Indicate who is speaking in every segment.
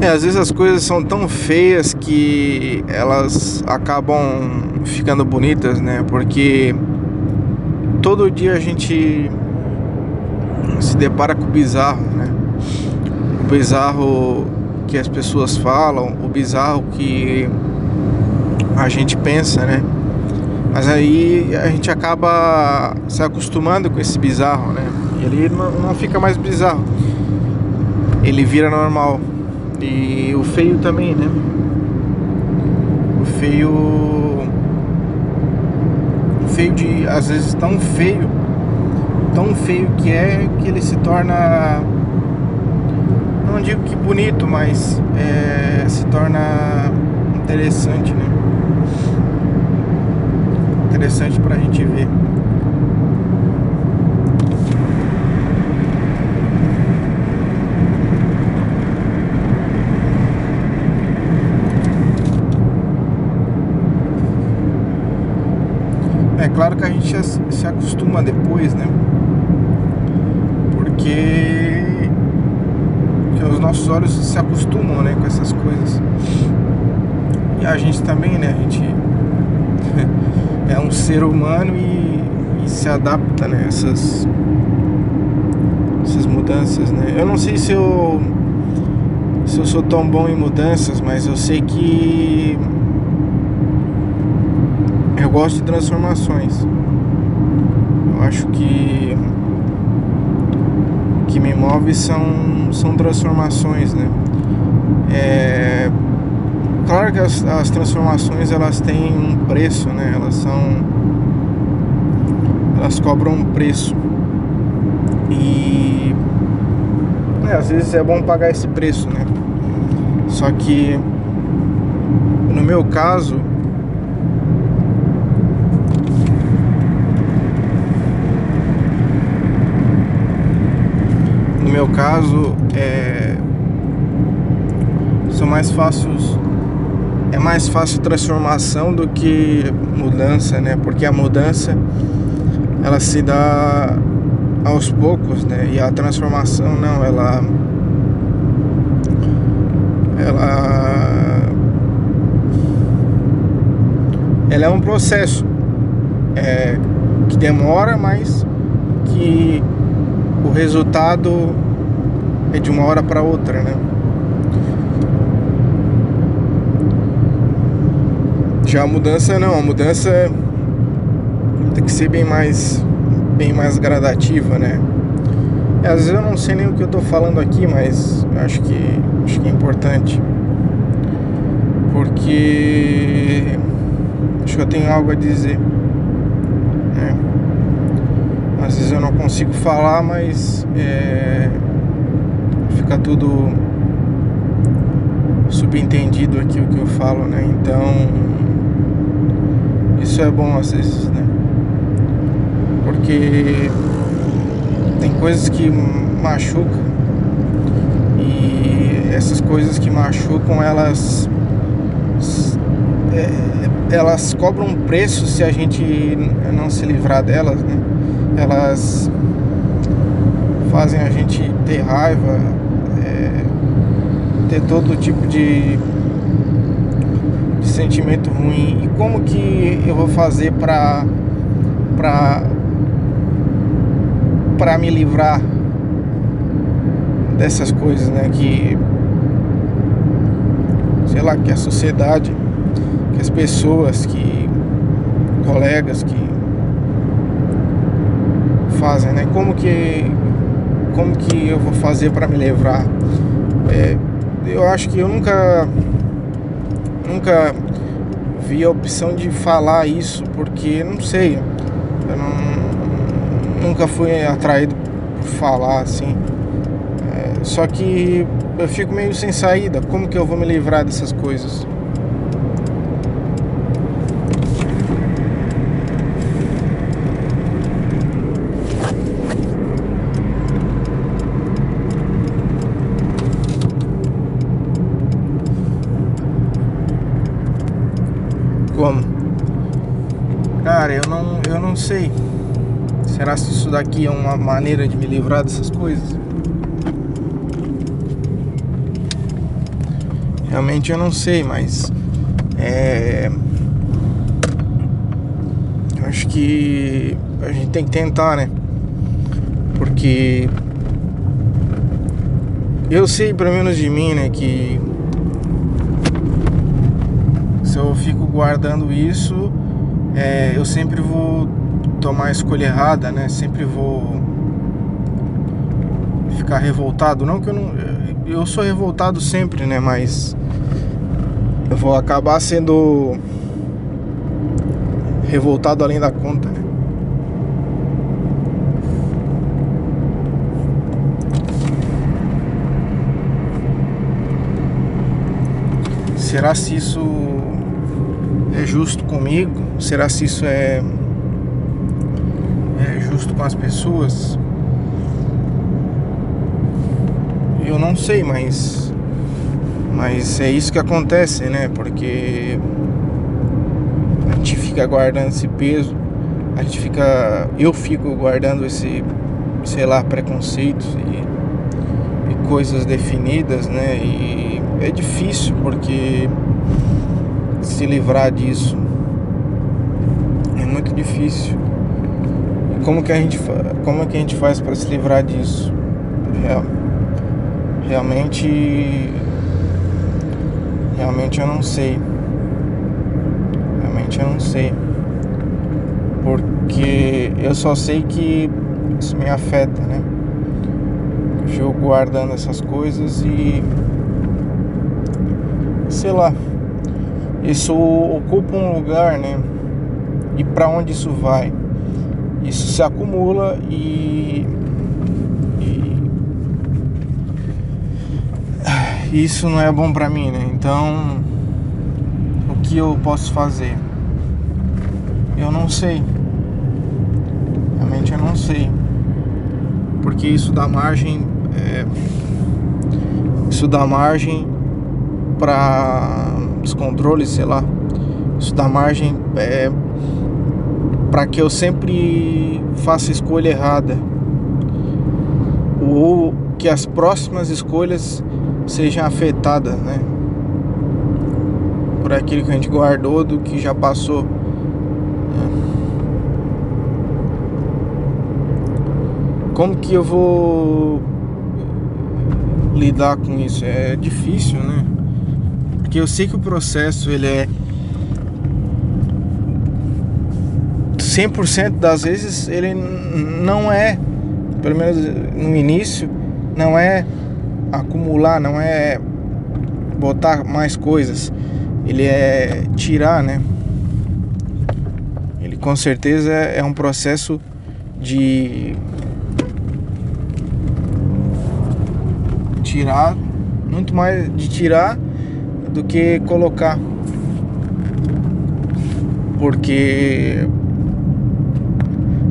Speaker 1: É, às vezes as coisas são tão feias que elas acabam ficando bonitas, né? Porque todo dia a gente se depara com o bizarro, né? O bizarro que as pessoas falam, o bizarro que a gente pensa, né? Mas aí a gente acaba se acostumando com esse bizarro, né? Ele não fica mais bizarro. Ele vira normal. E o feio também, né? O feio. O feio de. Às vezes tão feio. Tão feio que é que ele se torna. Não digo que bonito, mas é, se torna interessante, né? Interessante pra gente ver. É claro que a gente se acostuma depois, né? Porque, porque os nossos olhos se acostumam, né, com essas coisas. E a gente também, né? A gente é um ser humano e, e se adapta, né? Essas, essas mudanças, né? Eu não sei se eu se eu sou tão bom em mudanças, mas eu sei que eu gosto de transformações. Acho que que me move são, são transformações, né? É, claro que as, as transformações elas têm um preço, né? Elas são elas cobram um preço e é, às vezes é bom pagar esse preço, né? Só que no meu caso no meu caso é são mais fáceis é mais fácil transformação do que mudança, né? Porque a mudança ela se dá aos poucos, né? E a transformação não, ela ela ela é um processo é, que demora, mas que o resultado é de uma hora para outra, né? Já a mudança não, a mudança tem que ser bem mais bem mais gradativa, né? E às vezes eu não sei nem o que eu tô falando aqui, mas acho que acho que é importante. Porque acho que eu tenho algo a dizer. Né? Às vezes eu não consigo falar, mas é, fica tudo subentendido aqui o que eu falo, né? Então isso é bom às vezes, né? Porque tem coisas que machucam e essas coisas que machucam elas é, elas cobram preço se a gente não se livrar delas, né? Elas fazem a gente ter raiva, ter todo tipo de sentimento ruim e como que eu vou fazer para para para me livrar dessas coisas, né, que sei lá, que a sociedade, que as pessoas, que colegas que fazem, né? Como que como que eu vou fazer para me livrar? É, eu acho que eu nunca nunca vi a opção de falar isso porque não sei, eu não, nunca fui atraído por falar assim. É, só que eu fico meio sem saída. Como que eu vou me livrar dessas coisas? Como? Cara, eu não, eu não sei. Será que isso daqui é uma maneira de me livrar dessas coisas? Realmente eu não sei, mas é, acho que a gente tem que tentar, né? Porque eu sei pelo menos de mim, né, que se eu fico guardando isso, é, eu sempre vou tomar a escolha errada, né? Sempre vou ficar revoltado. Não que eu não. Eu sou revoltado sempre, né? Mas eu vou acabar sendo revoltado além da conta, né? Será se isso é justo comigo? Será se isso é, justo com as pessoas? Eu não sei, mas mas é isso que acontece, né? Porque a gente fica guardando esse peso, a gente fica, eu fico guardando esse, sei lá, preconceitos e, e coisas definidas, né? E é difícil porque se livrar disso é muito difícil. Como que a gente como é que a gente faz para se livrar disso? Real, realmente realmente eu não sei. Realmente eu não sei. Porque eu só sei que isso me afeta, né? Eu guardando essas coisas e sei lá, isso ocupa um lugar, né? E para onde isso vai? Isso se acumula e, e isso não é bom para mim, né? Então, o que eu posso fazer? Eu não sei. Realmente eu não sei. Porque isso dá margem. É, isso dá margem para descontrole, sei lá. Isso dá margem é, para que eu sempre faça escolha errada. Ou que as próximas escolhas sejam afetadas, né? Por aquilo que a gente guardou do que já passou. Como que eu vou lidar com isso? É difícil, né? Porque eu sei que o processo ele é 100% das vezes ele não é, pelo menos no início, não é acumular, não é botar mais coisas. Ele é tirar, né? Ele com certeza é um processo de tirar, muito mais de tirar do que colocar. Porque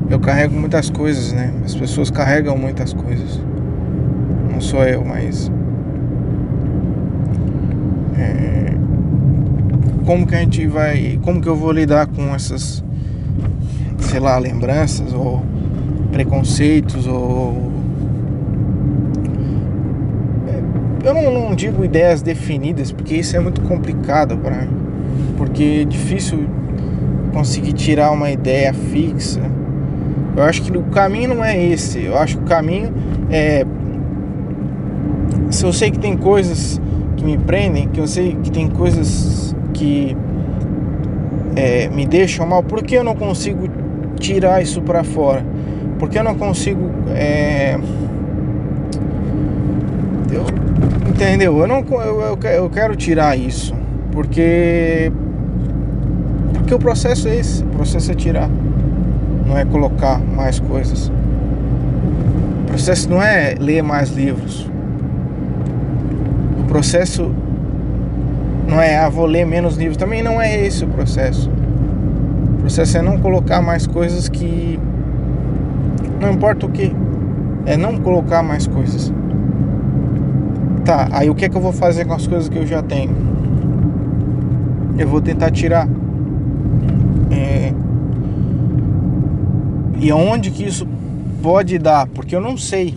Speaker 1: eu carrego muitas coisas, né? As pessoas carregam muitas coisas. Não sou eu, mas. É... Como que a gente vai. Como que eu vou lidar com essas. Sei lá, lembranças ou preconceitos ou eu não, não, digo ideias definidas, porque isso é muito complicado para mim. Porque é difícil conseguir tirar uma ideia fixa. Eu acho que o caminho não é esse. Eu acho que o caminho é. Se eu sei que tem coisas que me prendem, que eu sei que tem coisas que é, me deixam mal, por que eu não consigo tirar isso para fora? Por que eu não consigo. É, eu, Entendeu? Eu não eu, eu quero tirar isso, porque porque o processo é esse, o processo é tirar, não é colocar mais coisas. O processo não é ler mais livros. O processo não é ah, vou ler menos livros, também não é esse o processo. O processo é não colocar mais coisas que não importa o que, é não colocar mais coisas. Tá, aí o que é que eu vou fazer com as coisas que eu já tenho? Eu vou tentar tirar. É... E aonde que isso pode dar? Porque eu não sei.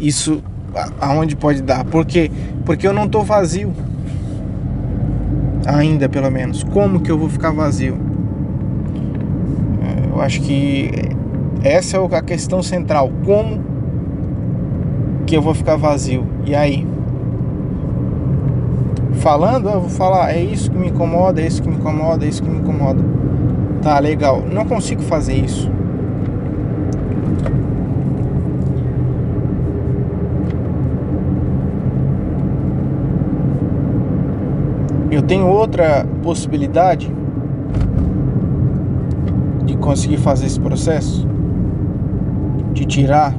Speaker 1: Isso aonde pode dar? Porque Porque eu não tô vazio. Ainda, pelo menos. Como que eu vou ficar vazio? É, eu acho que essa é a questão central. Como que eu vou ficar vazio? E aí? Falando, eu vou falar, é isso que me incomoda, é isso que me incomoda, é isso que me incomoda. Tá, legal. Não consigo fazer isso. Eu tenho outra possibilidade de conseguir fazer esse processo, de tirar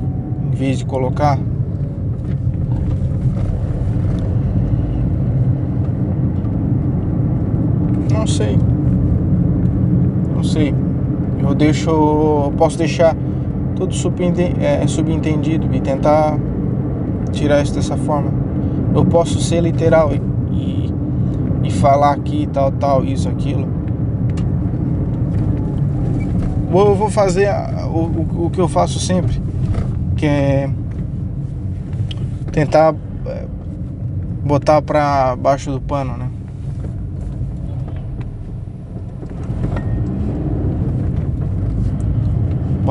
Speaker 1: em vez de colocar. Não sei. Sei. Eu deixo. Posso deixar tudo é, subentendido e tentar tirar isso dessa forma. Eu posso ser literal e e falar aqui tal, tal, isso, aquilo. Eu vou fazer o, o, que eu faço sempre, que é tentar é, botar pra baixo do pano, né?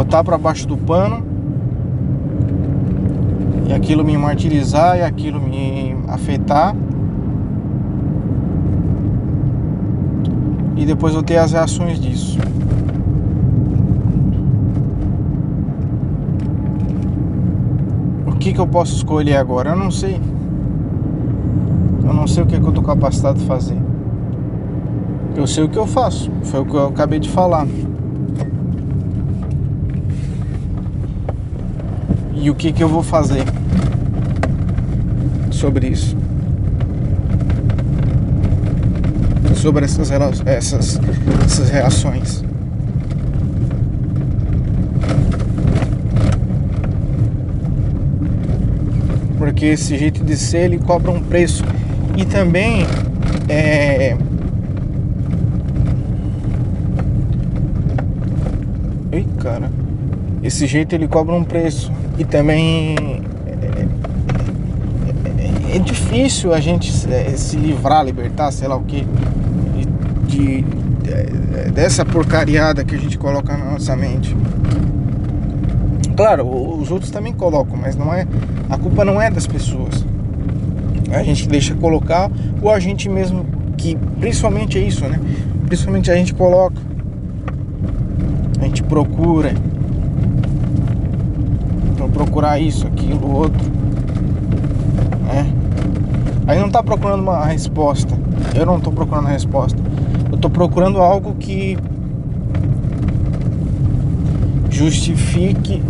Speaker 1: Botar pra baixo do pano e aquilo me martirizar e aquilo me afetar e depois eu ter as reações disso. O que, que eu posso escolher agora? Eu não sei. Eu não sei o que, que eu tô capacitado de fazer. Eu sei o que eu faço. Foi o que eu acabei de falar. E o que, que eu vou fazer sobre isso? sobre essas, essas, essas reações. Porque esse jeito de ser ele cobra um preço. E também é. Ui, cara. Esse jeito ele cobra um preço. E também é, é, é difícil a gente se livrar, libertar, sei lá o que de, de, dessa porcariada que a gente coloca na nossa mente. Claro, os outros também colocam, mas não é a culpa não é das pessoas. A gente deixa colocar ou a gente mesmo que principalmente é isso, né? Principalmente a gente coloca, a gente procura, procurar isso, aquilo, outro, né? Aí não tá procurando uma resposta. Eu não tô procurando a resposta tô procurando algo que justifique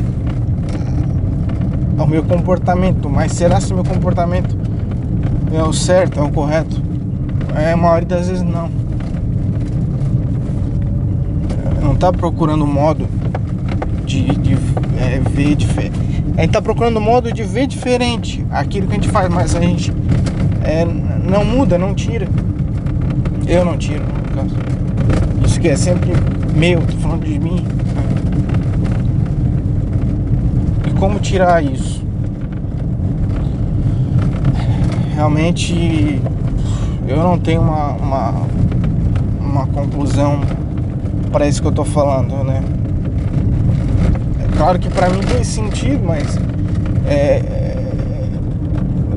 Speaker 1: o meu comportamento, mas será se meu comportamento é o certo, é o correto? É, a maioria das vezes não. Não tá procurando modo de, de é, ver diferente. A gente tá procurando modo de ver diferente aquilo que a gente faz, mas a gente é, não muda, não tira. Eu não tiro caso. Isso que é sempre meu, tô falando de mim. E como tirar isso? Realmente eu não tenho uma, uma, uma conclusão para isso que eu tô falando, né? É claro que para mim tem sentido, mas é, é,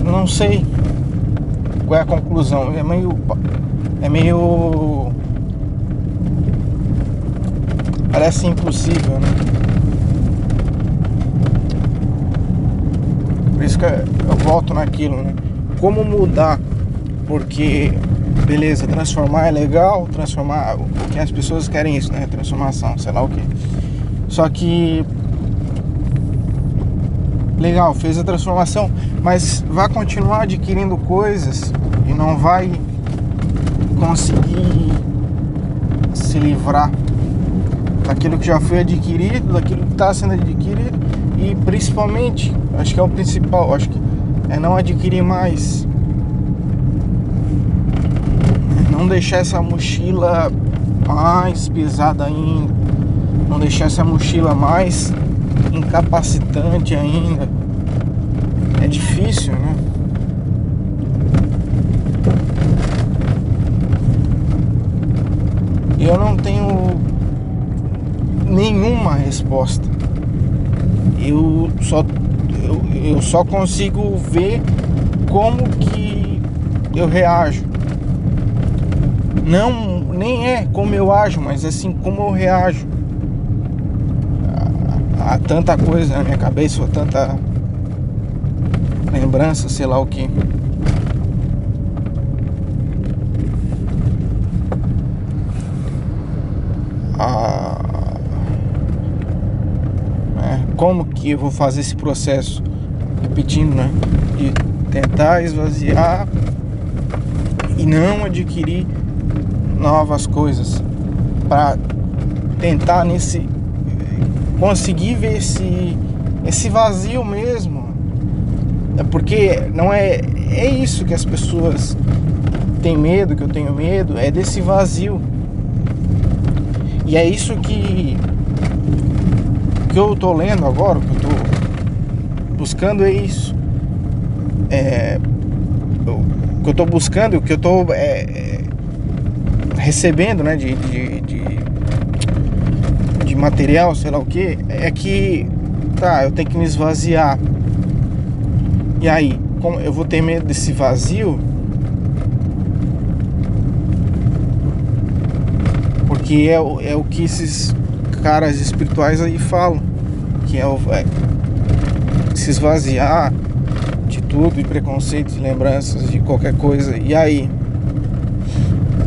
Speaker 1: não sei qual é a conclusão. É meio é meio. Parece impossível, né? Por isso que eu volto naquilo, né? Como mudar? Porque, beleza, transformar é legal, transformar. O que as pessoas querem isso, né? Transformação, sei lá o que. Só que. Legal, fez a transformação, mas vai continuar adquirindo coisas e não vai conseguir se livrar daquilo que já foi adquirido, daquilo que está sendo adquirido e principalmente, acho que é o principal, acho que é não adquirir mais. Não deixar essa mochila mais pesada ainda. Não deixar essa mochila mais incapacitante ainda. É difícil, né? Eu não tenho nenhuma resposta. Eu só eu, eu só consigo ver como que eu reajo. Não nem é como eu ajo, mas assim como eu reajo a tanta coisa na minha cabeça, a tanta lembrança, sei lá o que. Ah, é, como que eu vou fazer esse processo? Repetindo, né? De tentar esvaziar e não adquirir novas coisas para tentar nesse conseguir ver esse esse vazio mesmo é porque não é é isso que as pessoas têm medo que eu tenho medo é desse vazio e é isso que que eu tô lendo agora, que eu tô buscando é isso. É, o que eu tô buscando, o que eu tô é, é, recebendo, né, de, de, de, de material, sei lá o que, é que, tá, eu tenho que me esvaziar. E aí, como eu vou ter medo desse vazio? Porque é, o, é o que esses caras espirituais aí falam. Que é, o, é se esvaziar de tudo, de preconceitos, de lembranças, de qualquer coisa. E aí?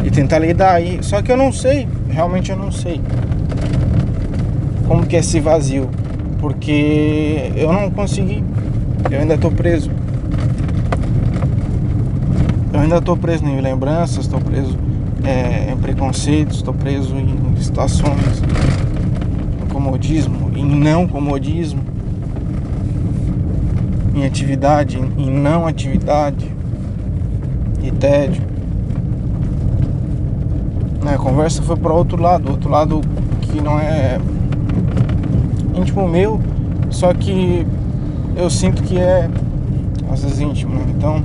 Speaker 1: E tentar lidar aí. Só que eu não sei, realmente eu não sei. Como que é esse vazio. Porque eu não consegui. Eu ainda tô preso. Eu ainda tô preso em lembranças, tô preso é, em preconceitos, estou preso em situações, em comodismo, em não comodismo, em atividade, em não atividade e tédio. Né, a conversa foi para outro lado, outro lado que não é íntimo meu, só que eu sinto que é às vezes íntimo, né? então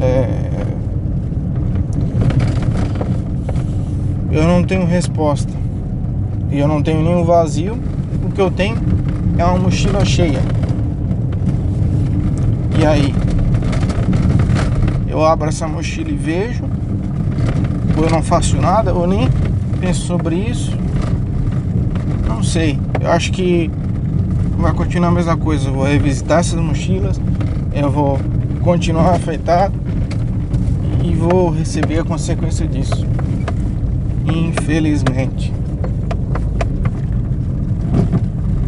Speaker 1: é, eu não tenho resposta. E eu não tenho nenhum vazio. O que eu tenho é uma mochila cheia. E aí? Eu abro essa mochila e vejo. Ou eu não faço nada, ou nem penso sobre isso. Sei. Eu acho que vai continuar a mesma coisa. Eu vou revisitar essas mochilas. Eu vou continuar afetado. E vou receber a consequência disso infelizmente.